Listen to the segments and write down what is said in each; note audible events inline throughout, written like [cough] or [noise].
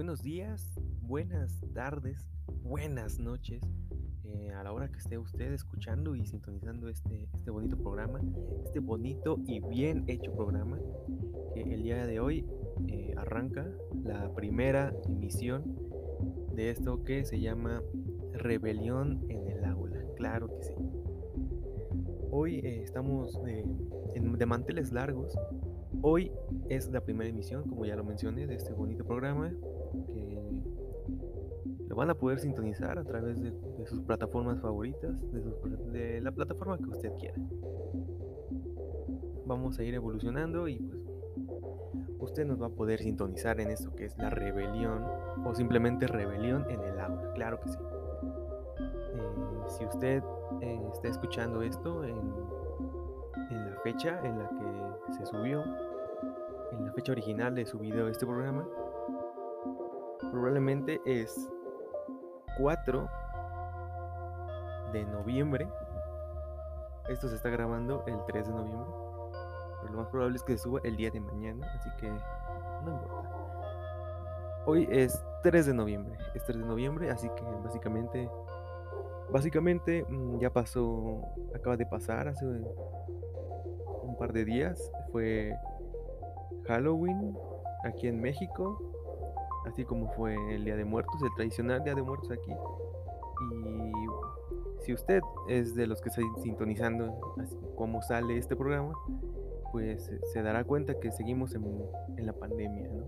buenos días, buenas tardes, buenas noches. eh, a la hora que esté usted escuchando y sintonizando este, este bonito programa, este bonito y bien hecho programa, que el día de hoy eh, arranca la primera emisión de esto que se llama Rebelión en el Aula. Claro que sí. Hoy eh, estamos de, manteles largos. Hoy es la primera emisión, como ya lo mencioné, de este bonito programa van a poder sintonizar a través de, sus plataformas favoritas, de, la plataforma que usted quiera. Vamos a ir evolucionando y pues usted nos va a poder sintonizar en esto que es la rebelión o simplemente rebelión en el aula, claro que sí. Eh, si usted eh, está escuchando esto en, en la fecha en la que se subió, en la fecha original de su video de este programa, probablemente es 4 de noviembre. Esto se está grabando el 3 de noviembre. Pero lo más probable es que se suba el día de mañana, así que no importa. Hoy es 3 de noviembre. Es 3 de noviembre, así que básicamente básicamente mm, ya pasó, acaba de pasar hace un par de días. Fue Halloween aquí en México, así como fue el Día de Muertos, el tradicional Día de Muertos aquí. Y si usted es de los que está sintonizando así como sale este programa, pues eh, se dará cuenta que seguimos en, la pandemia, ¿no?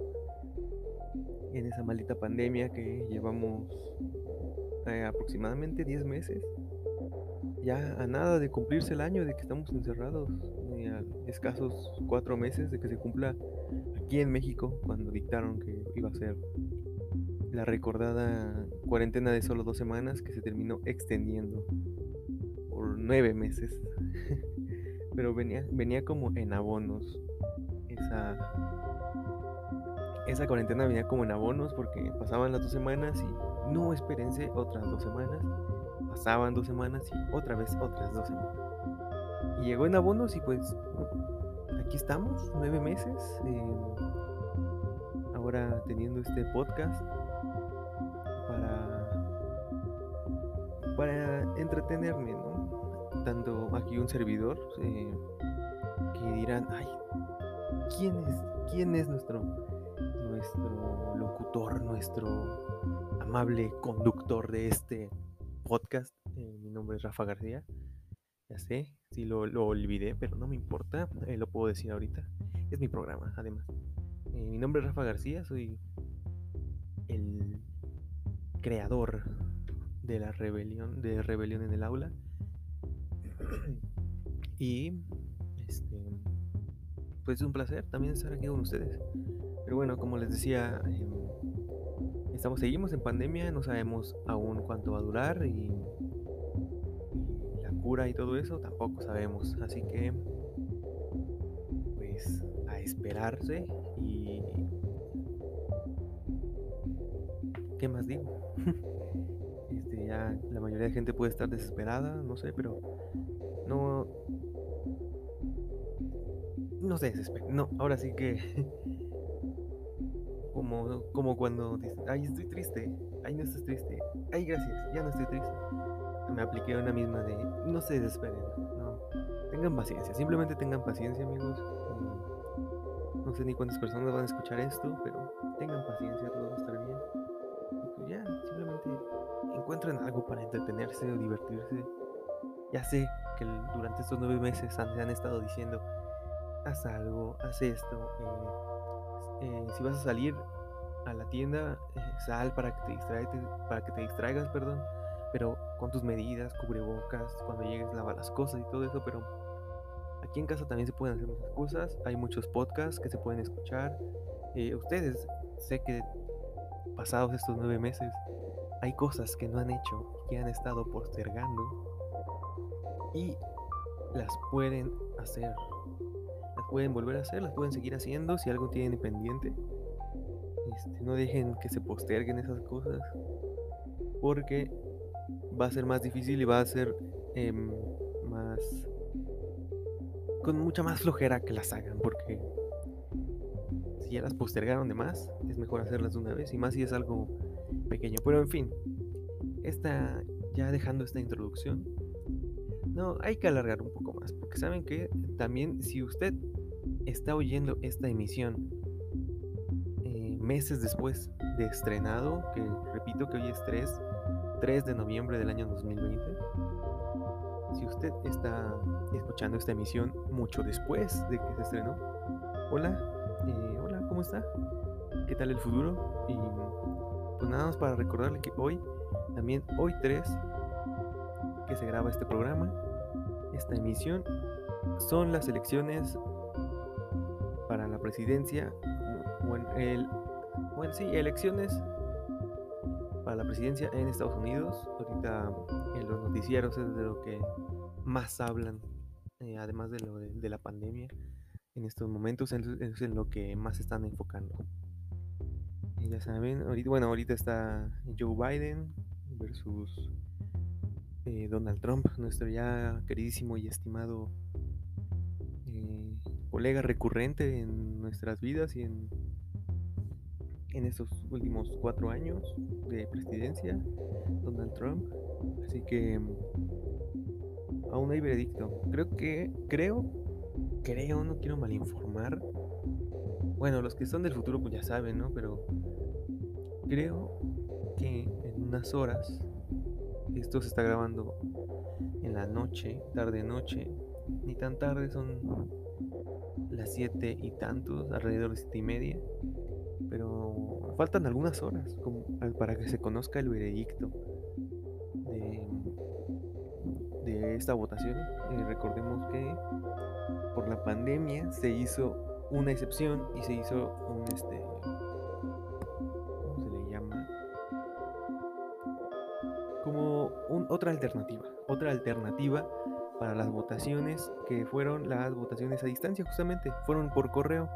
En esa maldita pandemia que llevamos eh, aproximadamente 10 meses. Ya a nada de cumplirse el año de que estamos encerrados, a escasos 4 meses de que se cumpla aquí en México cuando dictaron que iba a ser la recordada cuarentena de solo dos semanas que se terminó extendiendo por nueve meses. [laughs] Pero venía, venía como en abonos. Esa, esa cuarentena venía como en abonos porque pasaban las dos semanas y no espérense otras dos semanas. Pasaban dos semanas y otra vez otras dos semanas. Y llegó en abonos y pues aquí estamos, nueve meses. eh, ahora teniendo este podcast para, para entretenerme, ¿no? Tanto aquí un servidor eh, que dirán, ay, ¿quién es, quién es nuestro, nuestro locutor, nuestro amable conductor de este podcast? Eh, mi nombre es Rafa García. Ya sé, sí lo, lo olvidé, pero no me importa, eh, lo puedo decir ahorita. Es mi programa, además. Eh, mi nombre es Rafa García, soy el creador de la rebelión, de Rebelión en el Aula. Y este, pues es un placer también estar aquí con ustedes. Pero bueno, como les decía, em, estamos, seguimos en pandemia, no sabemos aún cuánto va a durar y, y la cura y todo eso tampoco sabemos. Así que, pues, a esperarse y... ¿Qué más digo? [laughs] Este, ya la mayoría de gente puede estar desesperada, no sé, pero no... No se desesperen, no, ahora sí que... [laughs] Como, como cuando dices, ay, estoy triste, ay, no estás triste, ay, gracias, ya no estoy triste. Me apliqué una misma de, no se desesperen, no, tengan paciencia, simplemente tengan paciencia, amigos. No sé ni cuántas personas van a escuchar esto, pero tengan paciencia, todo va a estar bien. Y pues ya, simplemente encuentren algo para entretenerse o divertirse. Ya sé que durante estos nueve meses han, han estado diciendo, haz algo, haz esto. eh, eh, si vas a salir a la tienda, eh, sal para que te distraigas, para que te distraigas, perdón. Pero con tus medidas, cubrebocas, cuando llegues lava las cosas y todo eso, pero aquí en casa también se pueden hacer muchas cosas. Hay muchos podcasts que se pueden escuchar. Eh, ustedes, sé que pasados estos nueve meses, hay cosas que no han hecho, que han estado postergando y las pueden hacer. Las pueden volver a hacer, las pueden seguir haciendo si algo tienen pendiente. Este, no dejen que se posterguen esas cosas porque va a ser más difícil y va a ser em, más con mucha más flojera que las hagan porque si ya las postergaron de más, es mejor hacerlas de una vez y más si es algo pequeño. Pero en fin, esta, ya dejando esta introducción, no, hay que alargar un poco más, porque saben que también si usted está oyendo esta emisión eh, meses después de estrenado, que repito que hoy es 3, 3 de noviembre del año 2020, si está escuchando esta emisión mucho después de que se estrenó, hola, eh, hola, ¿cómo está? ¿Qué tal el futuro? Y pues nada más para recordarle que hoy, también hoy 3, que se graba este programa, esta emisión, son las elecciones para la presidencia, bueno, el, bueno sí, elecciones para la presidencia en Estados Unidos. Ahorita en los noticieros es de lo que más hablan, eh, además de lo de, la pandemia. En estos momentos es, en lo que más están enfocando. Y ya saben, ahorita, bueno, ahorita está Joe Biden versus eh, Donald Trump, nuestro ya queridísimo y estimado eh, colega recurrente en nuestras vidas y en, en estos últimos cuatro años de presidencia, Donald Trump. Así que aún hay veredicto. Creo que, creo, creo, no quiero malinformar. Bueno, los que son del futuro pues ya saben, ¿no? Pero creo que en unas horas esto se está grabando en la noche, tarde noche, ni tan tarde, son las siete y tantos, alrededor de siete y media. Pero faltan algunas horas para que se conozca el veredicto esta votación. Eh, recordemos que por la pandemia se hizo una excepción y se hizo un este como otra alternativa, otra alternativa para las votaciones que fueron las votaciones a distancia justamente, fueron por correo,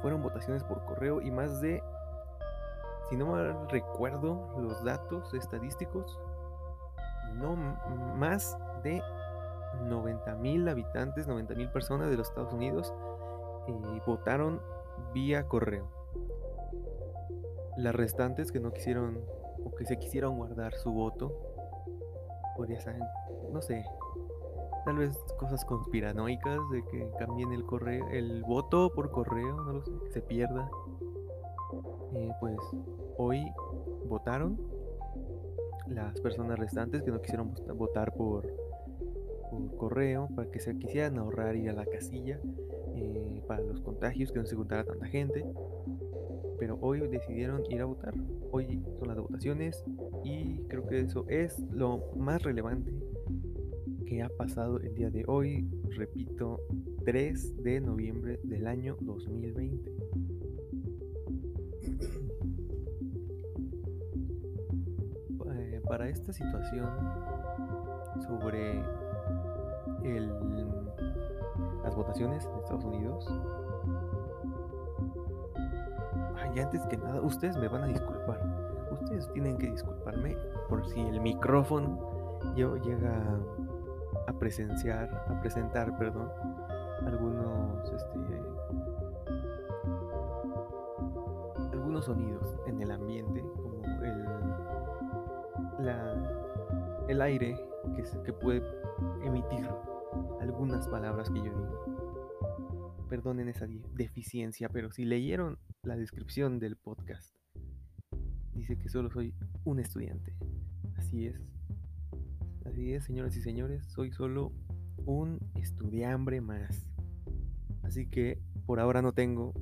fueron votaciones por correo y más de, si no mal recuerdo los datos estadísticos, no más de 90 mil habitantes, 90 mil personas de los Estados Unidos eh, votaron vía correo. Las restantes que no quisieron o que se quisieron guardar su voto, podría ser, no sé, tal vez cosas conspiranoicas de que cambien el correo, el voto por correo, no lo sé, que se pierda. Eh, pues hoy votaron las personas restantes que no quisieron votar por, correo para que se quisieran ahorrar ir a la casilla eh, para los contagios, que no se juntara tanta gente pero hoy decidieron ir a votar. Hoy son las votaciones y creo que eso es lo más relevante que ha pasado el día de hoy, repito, 3 de noviembre del año 2020. Eh, para esta situación sobre las votaciones en Estados Unidos, y antes que nada, ustedes me van a disculpar. Ustedes tienen que disculparme por si el micrófono yo llega a presenciar, a presentar, perdón, algunos, este, algunos sonidos en el ambiente, como el, la, el aire que, que puede emitir algunas palabras que yo digo. Perdonen esa deficiencia, pero si leyeron la descripción del podcast. Dice que solo soy un estudiante. Así es. Así es, señoras y señores, soy solo un estudiante más. Así que por ahora no tengo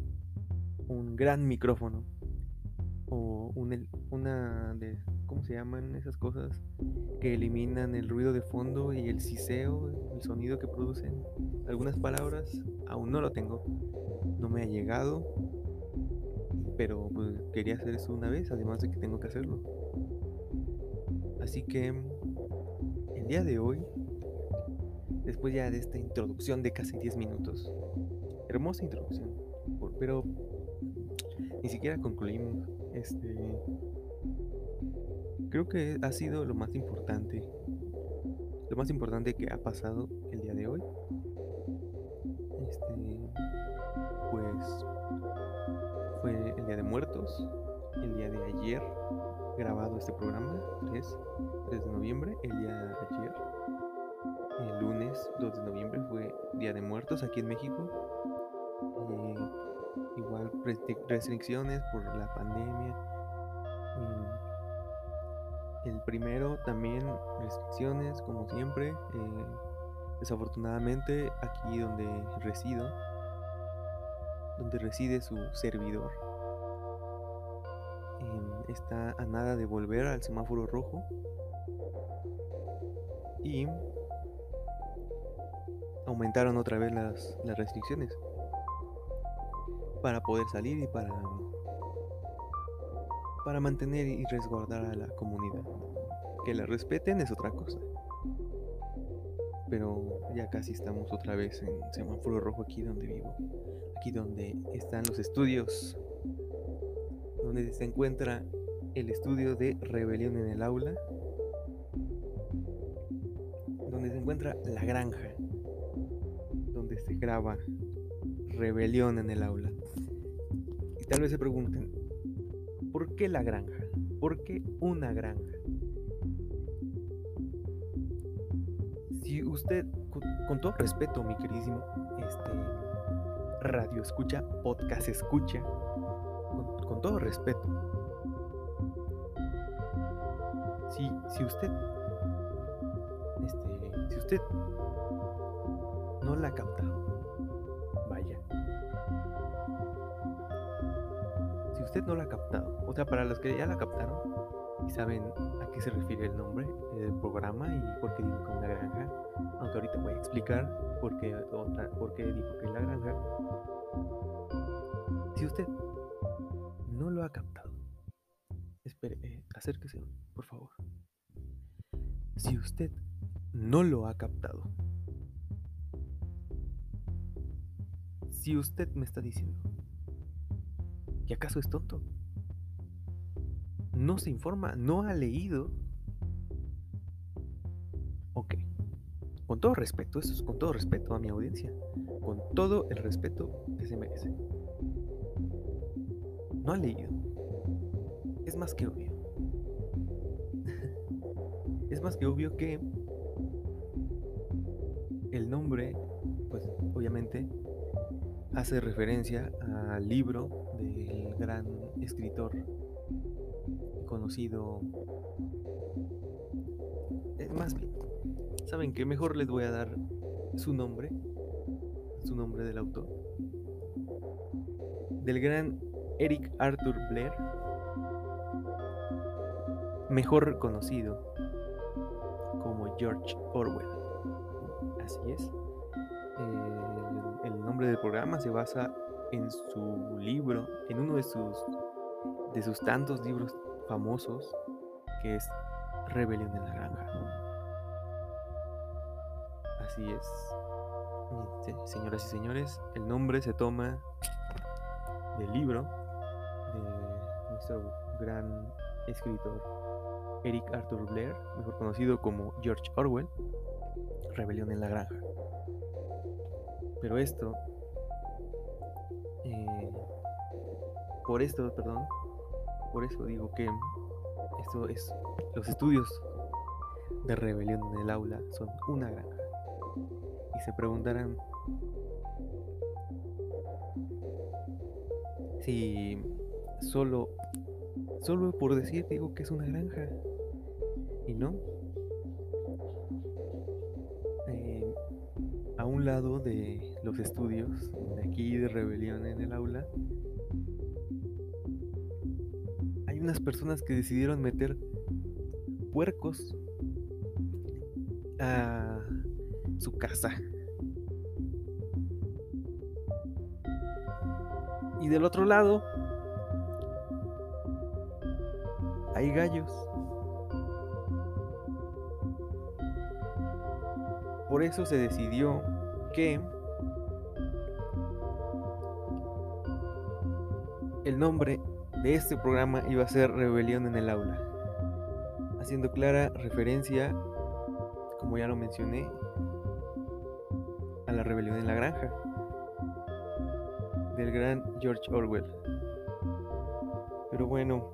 un gran micrófono o una de ¿cómo se llaman esas cosas que eliminan el ruido de fondo y el siseo, el sonido que producen algunas palabras? Aún no lo tengo. No me ha llegado pero pues, quería hacer eso una vez, además de que tengo que hacerlo. Así que el día de hoy, después ya de esta introducción de casi 10 minutos, hermosa introducción, pero ni siquiera concluimos. Este, creo que ha sido lo más importante, lo más importante que ha pasado el día de hoy. Este, pues Día de Muertos, el día de ayer grabado este programa, 3, 3 de noviembre, el día de ayer, el lunes 2 de noviembre fue Día de Muertos aquí en México. Eh, igual restricciones por la pandemia. el primero también restricciones, como siempre. Eh, desafortunadamente, aquí donde resido, donde reside su servidor, está a nada de volver al semáforo rojo. Y aumentaron otra vez las, las restricciones para poder salir y para para mantener y resguardar a la comunidad. Que la respeten es otra cosa. Pero ya casi estamos otra vez en semáforo rojo aquí donde vivo. Aquí donde están los estudios. Donde se encuentra el estudio de Rebelión en el aula, donde se encuentra la granja, donde se graba Rebelión en el aula. Y tal vez se pregunten, ¿por qué la granja? ¿Por qué una granja? Si usted, con, todo respeto, mi queridísimo, este, radio escucha, podcast escucha, con todo respeto, si, usted, este, si usted no la ha captado, usted no la ha captado, o sea, para los que ya la captaron y saben a qué se refiere el nombre del programa y por qué digo que una granja, aunque ahorita voy a explicar por qué, otra, por qué digo que es la granja. Si usted no lo ha captado, espere, eh, acérquese, por favor. Si usted no lo ha captado, si usted me está diciendo que acaso es tonto, no se informa, no ha leído, ok, con todo respeto, eso es con todo respeto a mi audiencia, con todo el respeto que se merece. No ha leído, es más que obvio. [laughs] Es más que obvio que el nombre, pues obviamente, hace referencia al libro del gran escritor conocido. Es más bien, ¿saben que Mejor les voy a dar su nombre, su nombre del autor. Del gran Eric Arthur Blair, mejor conocido George Orwell. Así es. Nombre del programa se basa en su libro, en uno de sus, de sus tantos libros famosos, que es Rebelión en la Granja. Así es. Señoras y señores, el nombre se toma del libro de nuestro gran escritor Eric Arthur Blair, mejor conocido como George Orwell, Rebelión en la Granja. Pero esto, eh, por esto, perdón, por eso digo que esto es, los estudios de Rebelión en el aula son una granja. Y se preguntarán si solo Solo por decir digo que es una granja. Y no. Lado de los estudios, de aquí de rebelión en el aula, hay unas personas que decidieron meter puercos a su casa. Y del otro lado hay gallos. Por eso se decidió que el nombre de este programa iba a ser Rebelión en el aula, haciendo clara referencia, como ya lo mencioné, a la rebelión en la granja del gran George Orwell. Pero bueno,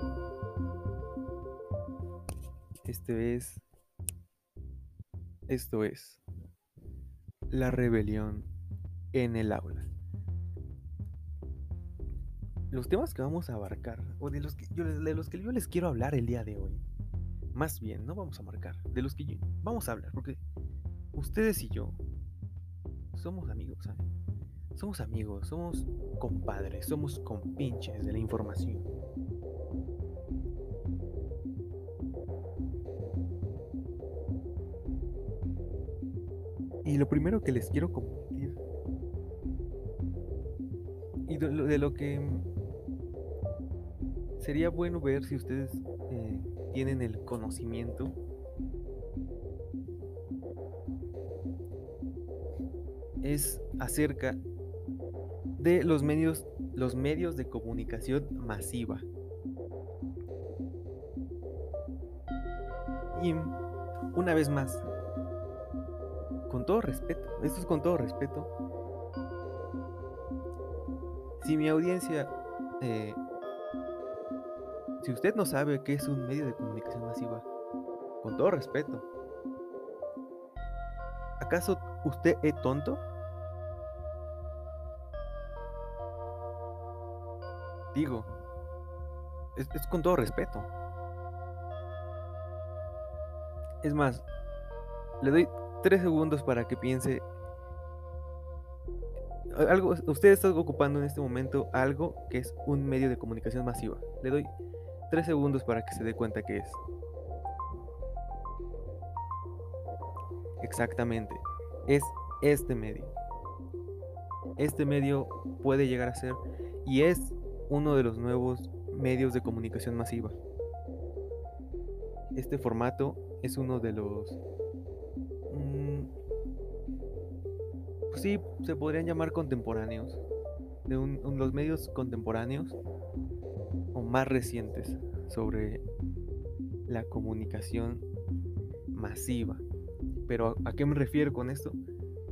este es, esto es la rebelión en el aula. Los temas que vamos a abarcar, o de los que yo, de los que yo les quiero hablar el día de hoy, más bien, no vamos a marcar, de los que vamos a hablar, porque ustedes y yo somos amigos, ¿saben? Somos amigos, somos compadres, somos compinches de la información. Y lo primero que les quiero compartir, y de lo, que sería bueno ver si ustedes eh, tienen el conocimiento es acerca de los medios, los medios de comunicación masiva. Y una vez más, con todo respeto, esto es con todo respeto, si mi audiencia, eh, si usted no sabe qué es un medio de comunicación masiva, con todo respeto, ¿acaso usted es tonto? Digo, es, con todo respeto. Es más, le doy tres segundos para que piense. Algo, usted está ocupando en este momento algo que es un medio de comunicación masiva. Le doy tres segundos para que se dé cuenta que es. Exactamente. Es este medio. Este medio puede llegar a ser y es uno de los nuevos medios de comunicación masiva. Este formato es uno de los... sí, se podrían llamar contemporáneos. De los medios contemporáneos o más recientes sobre la comunicación masiva. Pero ¿a qué me refiero con esto?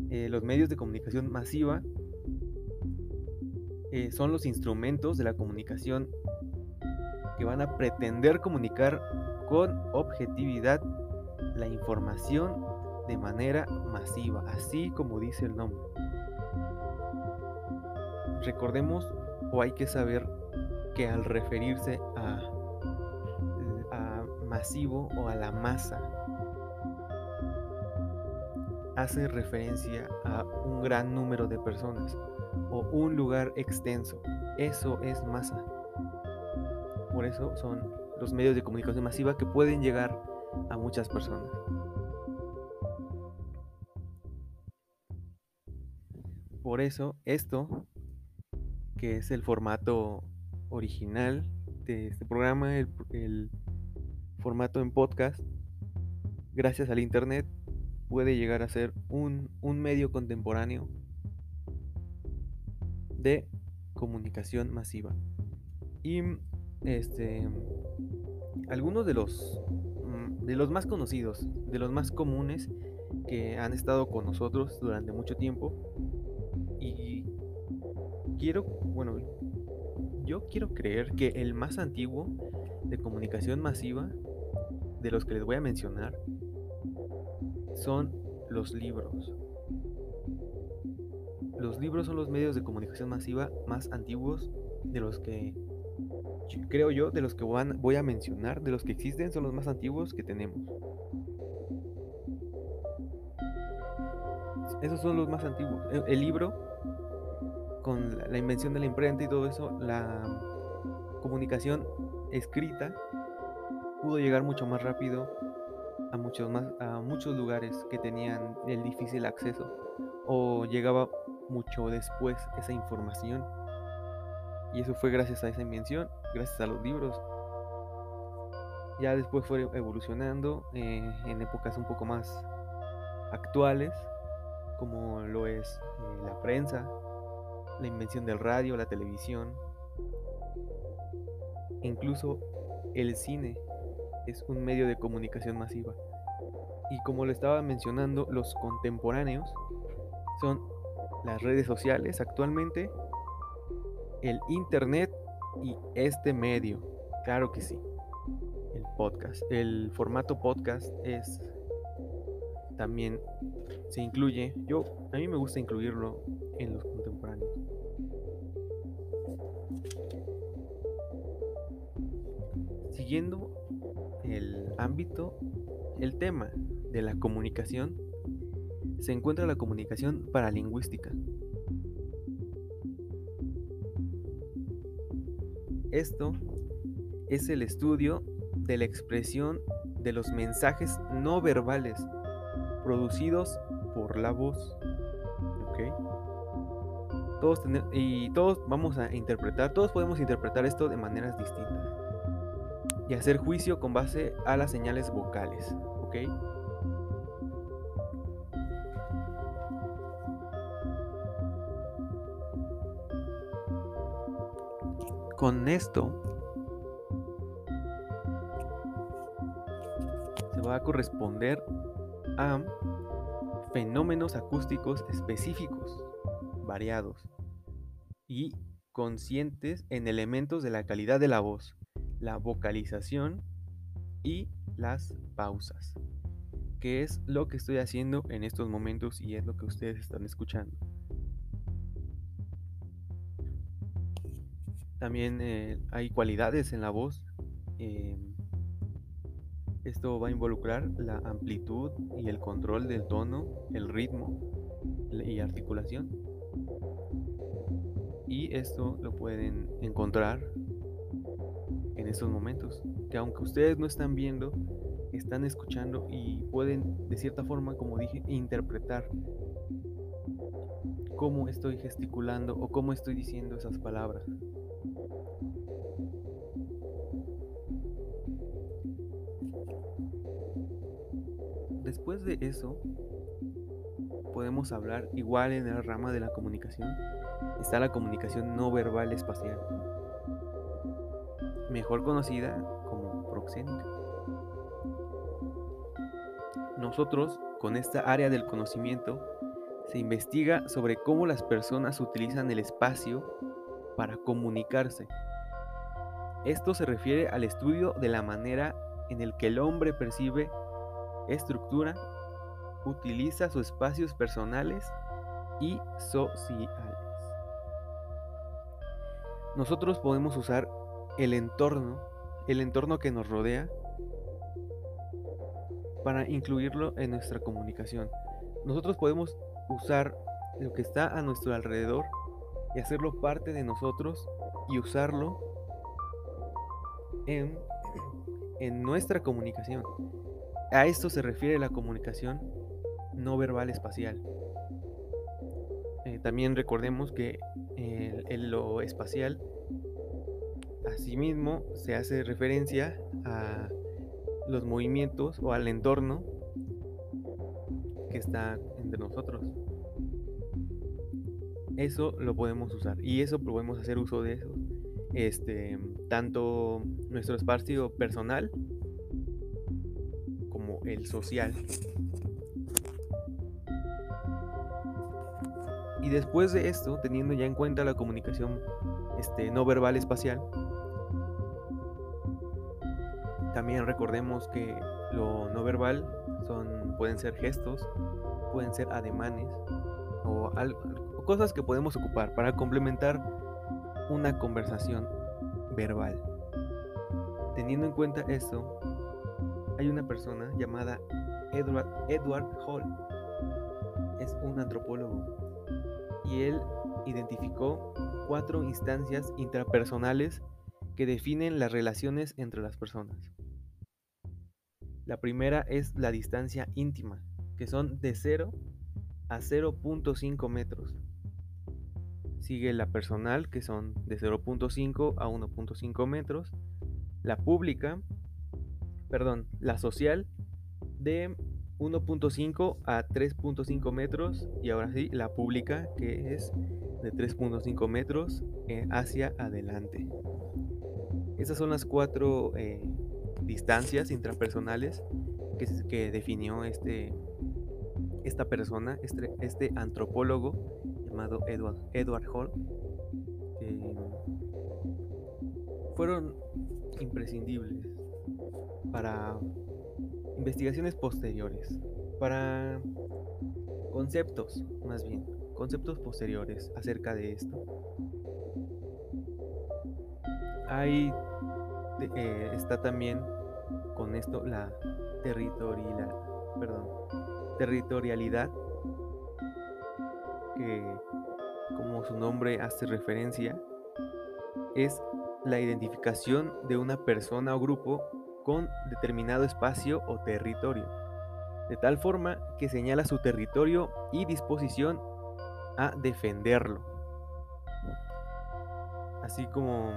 Eh, los medios de comunicación masiva eh, son los instrumentos de la comunicación que van a pretender comunicar con objetividad la información de manera masiva, así como dice el nombre. Recordemos o hay que saber que al referirse a, masivo o a la masa, hace referencia a un gran número de personas o un lugar extenso. Eso es masa. Por eso son los medios de comunicación masiva que pueden llegar a muchas personas. Por eso esto, que es el formato original de este programa, el, formato en podcast, gracias al Internet, puede llegar a ser un, un medio contemporáneo de comunicación masiva. Y este algunos de los mm, de los más conocidos, de los más comunes que han estado con nosotros durante mucho tiempo y quiero, bueno, yo quiero creer que el más antiguo de comunicación masiva de los que les voy a mencionar son los libros. Los libros son los medios de comunicación masiva más antiguos de los que, creo yo, de los que voy a mencionar, de los que existen, son los más antiguos que tenemos. Esos son los más antiguos. El, libro, con la, invención de la imprenta y todo eso, la comunicación escrita pudo llegar mucho más rápido a muchos más a muchos lugares que tenían el difícil acceso o llegaba mucho después esa información. Y eso fue gracias a esa invención, gracias a los libros. Ya después fue evolucionando eh, en épocas un poco más actuales, como lo es eh, la prensa, la invención del radio, la televisión, incluso el cine es un medio de comunicación masiva. Y como lo estaba mencionando, los contemporáneos son las redes sociales actualmente, el internet y este medio. Claro que sí. El podcast. El formato podcast es también se incluye. Yo a mí me gusta incluirlo en los Siguiendo el ámbito, el tema de la comunicación, se encuentra la comunicación paralingüística. Esto es el estudio de la expresión de los mensajes no verbales producidos por la voz. ¿Ok? Todos y todos vamos a interpretar, todos podemos interpretar esto de maneras distintas. Y hacer juicio con base a las señales vocales. ¿Ok? Con esto se va a corresponder a fenómenos acústicos específicos, variados y conscientes en elementos de la calidad de la voz, la vocalización y las pausas, que es lo que estoy haciendo en estos momentos y es lo que ustedes están escuchando. También eh, hay cualidades en la voz. Eh, esto va a involucrar la amplitud y el control del tono, el ritmo y articulación. Y esto lo pueden encontrar en estos momentos, que aunque ustedes no están viendo, están escuchando y pueden de cierta forma, como dije, interpretar cómo estoy gesticulando o cómo estoy diciendo esas palabras. Después de eso, podemos hablar igual en la rama de la comunicación. Está la comunicación no verbal espacial, mejor conocida como proxénica. Nosotros, con esta área del conocimiento, se investiga sobre cómo las personas utilizan el espacio para comunicarse. Esto se refiere al estudio de la manera en el que el hombre percibe estructura, utiliza sus espacios personales y sociales. Nosotros podemos usar el entorno, el entorno que nos rodea, para incluirlo en nuestra comunicación. Nosotros podemos usar lo que está a nuestro alrededor y hacerlo parte de nosotros y usarlo en, [clears throat] en nuestra comunicación. A esto se refiere la comunicación no verbal espacial. Eh, también recordemos que en lo espacial, asimismo, se hace referencia a los movimientos o al entorno que está entre nosotros. Eso lo podemos usar y eso podemos hacer uso de eso. Este, tanto nuestro espacio personal el social. Y después de esto, teniendo ya en cuenta la comunicación este, no verbal espacial, también recordemos que lo no verbal son, pueden ser gestos, pueden ser ademanes o, o cosas que podemos ocupar para complementar una conversación verbal. Teniendo en cuenta esto, hay una persona llamada Edward, Edward Hall. Es un antropólogo. Y él identificó cuatro instancias intrapersonales que definen las relaciones entre las personas. La primera es la distancia íntima, que son de 0 a 0.5 metros. Sigue la personal, que son de 0.5 a 1.5 metros. La pública, perdón, la social de 1.5 a 3.5 metros y ahora sí la pública que es de 3.5 metros eh, hacia adelante. Esas son las cuatro eh, distancias intrapersonales que, que, definió este, esta persona, este, este antropólogo llamado Edward, Edward Hall. fueron imprescindibles para investigaciones posteriores, para conceptos, más bien, conceptos posteriores acerca de esto. Ahí eh, está también con esto la territorialidad, perdón, territorialidad que como su nombre hace referencia es la identificación de una persona o grupo con determinado espacio o territorio, de tal forma que señala su territorio y disposición a defenderlo. Así como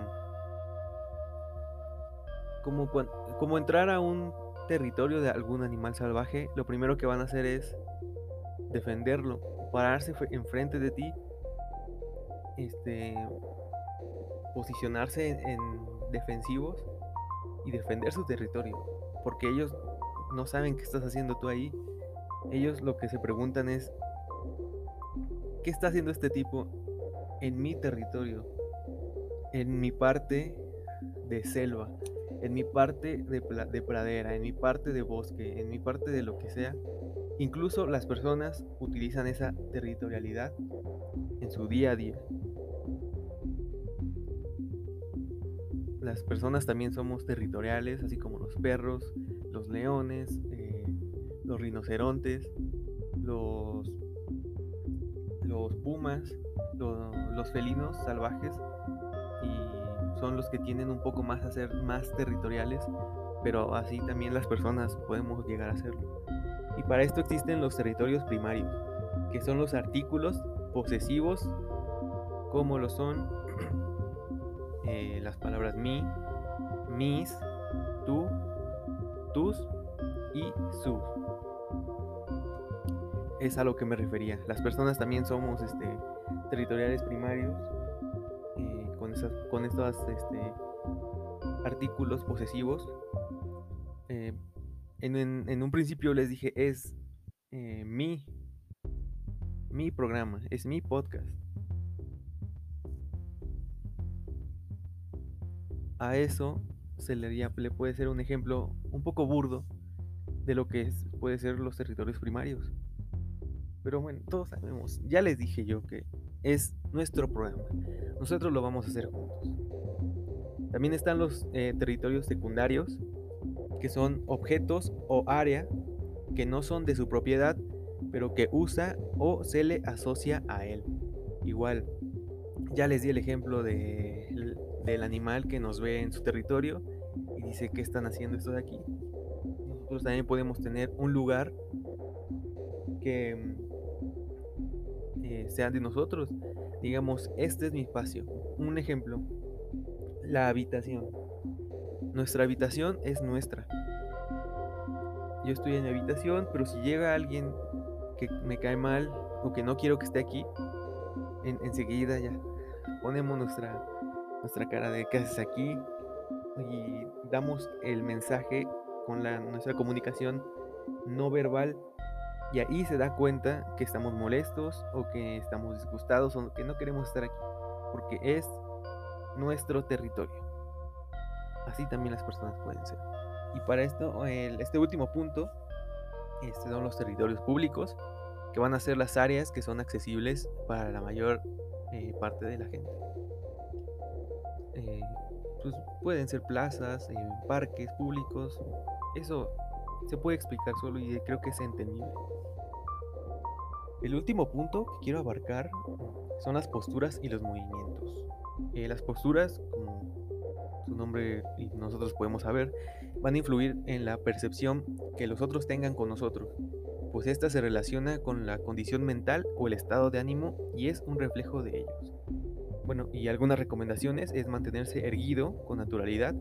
como, entrar a un territorio de algún animal salvaje, lo primero que van a hacer es defenderlo, pararse enfrente de ti, este, posicionarse en, defensivos y defender su territorio, porque ellos no saben qué estás haciendo tú ahí. Ellos lo que se preguntan es, ¿qué está haciendo este tipo en mi territorio? En mi parte de selva, en mi parte de, de, pradera, en mi parte de bosque, en mi parte de lo que sea. Incluso las personas utilizan esa territorialidad en su día a día. Las personas también somos territoriales, así como los perros, los leones, eh, los rinocerontes, los, los pumas, los felinos salvajes son los que tienen un poco más a ser más territoriales, pero así también las personas podemos llegar a hacerlo. Y para esto existen los territorios primarios, que son los artículos posesivos, como lo son [clears throat] eh, las palabras mi, mis, tú, tus y sus. Es a lo que me refería. Las personas también somos este, territoriales primarios con estos este, artículos posesivos. Eh, en, un principio les dije, es mi, mi programa, es mi podcast. a eso se le, le puede ser un ejemplo un poco burdo de lo que es, puede ser los territorios primarios. Pero bueno, todos sabemos, ya les dije yo que es nuestro programa. Nosotros lo vamos a hacer juntos. También están los eh, territorios secundarios, que son objetos o área que no son de su propiedad, pero que usa o se le asocia a él. Igual, ya les di el ejemplo de del animal que nos ve en su territorio y dice qué están haciendo estos de aquí. Nosotros también podemos tener un lugar que eh, sea de nosotros. Digamos, este es mi espacio. Un ejemplo, la habitación. Nuestra habitación es nuestra. Yo estoy en mi habitación, pero si llega alguien que me cae mal o que no quiero que esté aquí, enseguida ya ponemos nuestra nuestra cara de qué haces aquí y damos el mensaje con la, nuestra comunicación no verbal y ahí se da cuenta que estamos molestos o que estamos disgustados o que no queremos estar aquí porque es nuestro territorio. Así también las personas pueden ser. Y para esto, este último punto este son los territorios públicos, que van a ser las áreas que son accesibles para la mayor eh, parte de la gente. Eh, pues pueden ser plazas, eh, parques públicos, eso se puede explicar solo y creo que es entendible. El último punto que quiero abarcar son las posturas y los movimientos. Eh, las posturas, como su nombre y nosotros podemos saber, van a influir en la percepción que los otros tengan con nosotros, pues esta se relaciona con la condición mental o el estado de ánimo y es un reflejo de ellos. Bueno, y algunas recomendaciones es mantenerse erguido con naturalidad,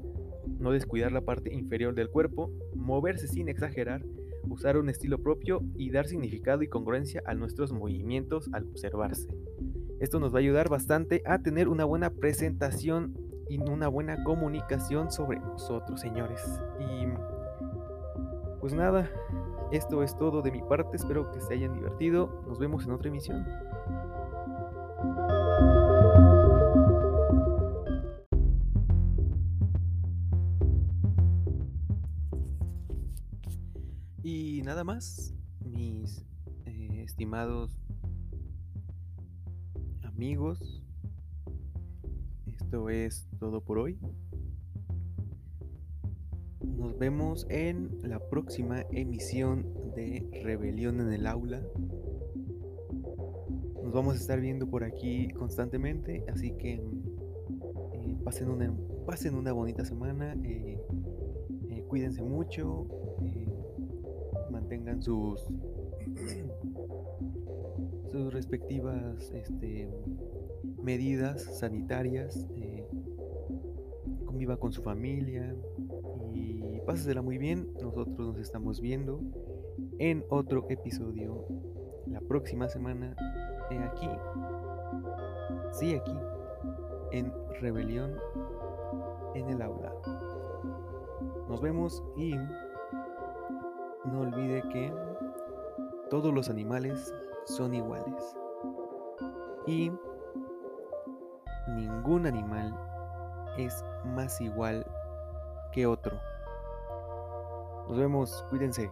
no descuidar la parte inferior del cuerpo, moverse sin exagerar, usar un estilo propio y dar significado y congruencia a nuestros movimientos al observarse. Esto nos va a ayudar bastante a tener una buena presentación y una buena comunicación sobre nosotros, señores. Y pues nada, esto es todo de mi parte, espero que se hayan divertido. Nos vemos en otra emisión. Nada más, mis eh, estimados amigos, esto es todo por hoy. Nos vemos en la próxima emisión de Rebelión en el Aula. Nos vamos a estar viendo por aquí constantemente, así que eh, pasen, una, pasen una bonita semana, eh, cuídense mucho, mantengan sus, [clears throat] sus respectivas este, medidas sanitarias, conviva con su familia y pásesela muy bien. Nosotros nos estamos viendo en otro episodio la próxima semana aquí, sí aquí, en Rebelión en el aula. Nos vemos y no olvide que todos los animales son iguales y ningún animal es más igual que otro. Nos vemos, cuídense.